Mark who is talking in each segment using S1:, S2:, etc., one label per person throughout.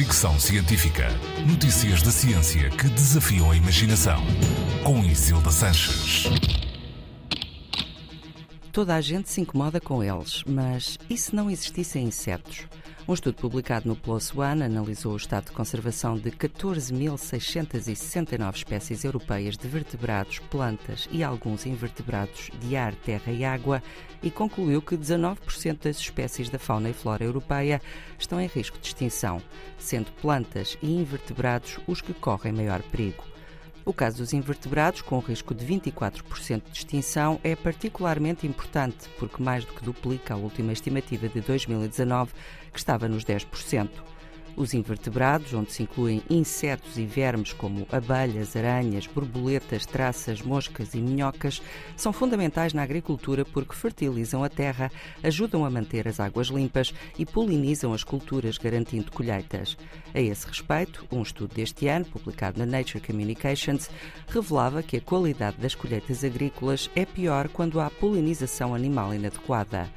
S1: Fricção Científica. Notícias da ciência que desafiam a imaginação. Com Isilda Sanches.
S2: Toda a gente se incomoda com eles, mas e se não existissem insetos? Um estudo publicado no PLOS ONE analisou o estado de conservação de 14.669 espécies europeias de vertebrados, plantas e alguns invertebrados de ar, terra e água e concluiu que 19% das espécies da fauna e flora europeia estão em risco de extinção, sendo plantas e invertebrados os que correm maior perigo. O caso dos invertebrados, com risco de 24% de extinção, é particularmente importante porque mais do que duplica a última estimativa de 2019, que estava nos 10%. Os invertebrados, onde se incluem insetos e vermes como abelhas, aranhas, borboletas, traças, moscas e minhocas, são fundamentais na agricultura porque fertilizam a terra, ajudam a manter as águas limpas e polinizam as culturas, garantindo colheitas. A esse respeito, um estudo deste ano, publicado na Nature Communications, revelava que a qualidade das colheitas agrícolas é pior quando há polinização animal inadequada.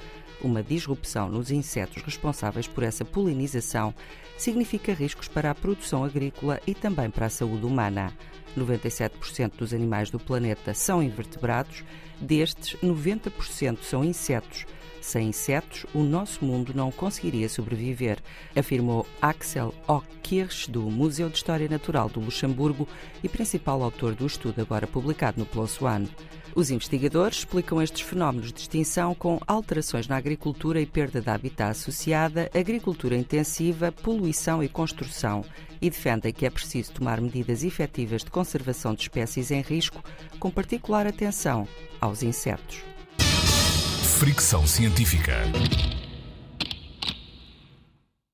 S2: Uma disrupção nos insetos responsáveis por essa polinização significa riscos para a produção agrícola e também para a saúde humana. 97% dos animais do planeta são invertebrados, destes, 90% são insetos. Sem insetos, o nosso mundo não conseguiria sobreviver, afirmou Axel Ockirch, do Museu de História Natural do Luxemburgo e principal autor do estudo agora publicado no PLOS ONE. Os investigadores explicam estes fenómenos de extinção com alterações na agricultura e perda de habitat associada, agricultura intensiva, poluição e construção e defendem que é preciso tomar medidas efetivas de conservação de espécies em risco, com particular atenção aos insetos.
S1: Fricção Científica.